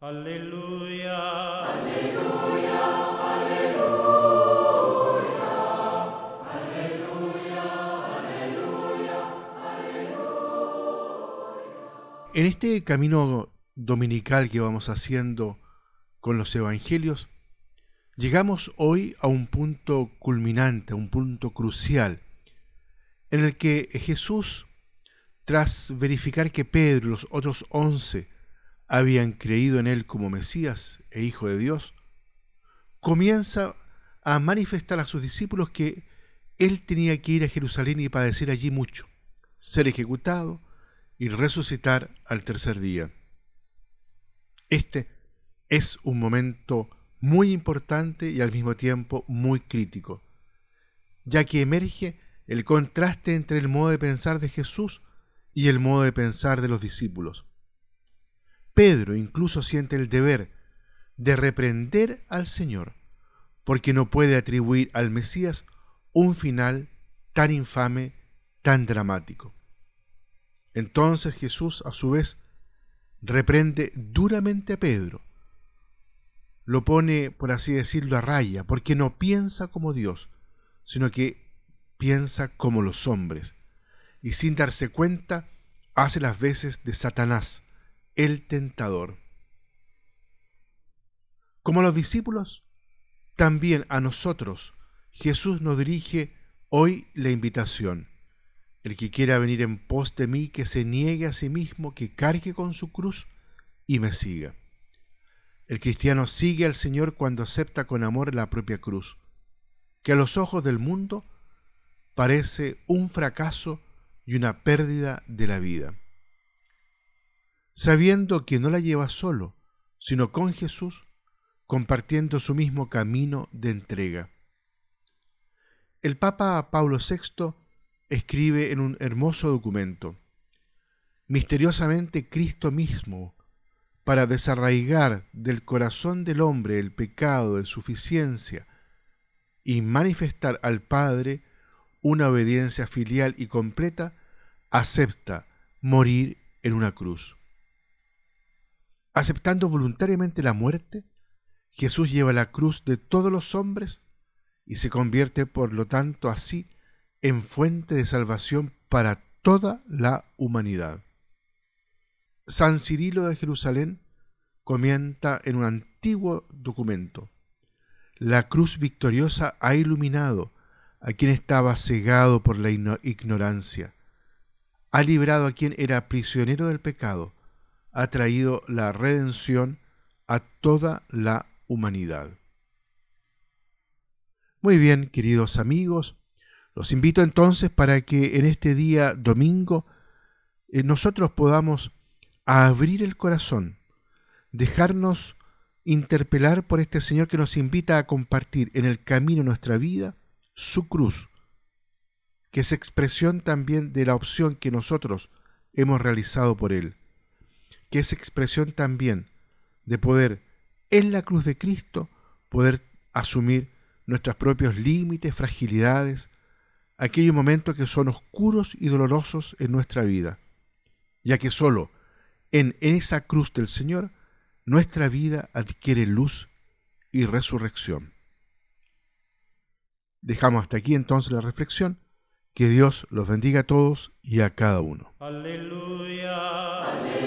Aleluya. Aleluya. Aleluya. En este camino dominical que vamos haciendo con los evangelios, llegamos hoy a un punto culminante, a un punto crucial, en el que Jesús, tras verificar que Pedro y los otros once habían creído en él como Mesías e Hijo de Dios, comienza a manifestar a sus discípulos que él tenía que ir a Jerusalén y padecer allí mucho, ser ejecutado y resucitar al tercer día. Este es un momento muy importante y al mismo tiempo muy crítico, ya que emerge el contraste entre el modo de pensar de Jesús y el modo de pensar de los discípulos. Pedro incluso siente el deber de reprender al Señor, porque no puede atribuir al Mesías un final tan infame, tan dramático. Entonces Jesús, a su vez, reprende duramente a Pedro, lo pone, por así decirlo, a raya, porque no piensa como Dios, sino que piensa como los hombres, y sin darse cuenta hace las veces de Satanás, el tentador. Como a los discípulos, también a nosotros Jesús nos dirige hoy la invitación. El que quiera venir en pos de mí, que se niegue a sí mismo, que cargue con su cruz y me siga. El cristiano sigue al Señor cuando acepta con amor la propia cruz, que a los ojos del mundo parece un fracaso y una pérdida de la vida sabiendo que no la lleva solo, sino con Jesús, compartiendo su mismo camino de entrega. El Papa Pablo VI escribe en un hermoso documento, misteriosamente Cristo mismo, para desarraigar del corazón del hombre el pecado de suficiencia y manifestar al Padre una obediencia filial y completa, acepta morir en una cruz. Aceptando voluntariamente la muerte, Jesús lleva la cruz de todos los hombres y se convierte por lo tanto así en fuente de salvación para toda la humanidad. San Cirilo de Jerusalén comenta en un antiguo documento, la cruz victoriosa ha iluminado a quien estaba cegado por la ignorancia, ha librado a quien era prisionero del pecado, ha traído la redención a toda la humanidad. Muy bien, queridos amigos, los invito entonces para que en este día domingo eh, nosotros podamos abrir el corazón, dejarnos interpelar por este Señor que nos invita a compartir en el camino de nuestra vida su cruz, que es expresión también de la opción que nosotros hemos realizado por Él que es expresión también de poder en la cruz de Cristo poder asumir nuestros propios límites, fragilidades, aquellos momentos que son oscuros y dolorosos en nuestra vida, ya que solo en, en esa cruz del Señor nuestra vida adquiere luz y resurrección. Dejamos hasta aquí entonces la reflexión. Que Dios los bendiga a todos y a cada uno. Aleluya. Aleluya.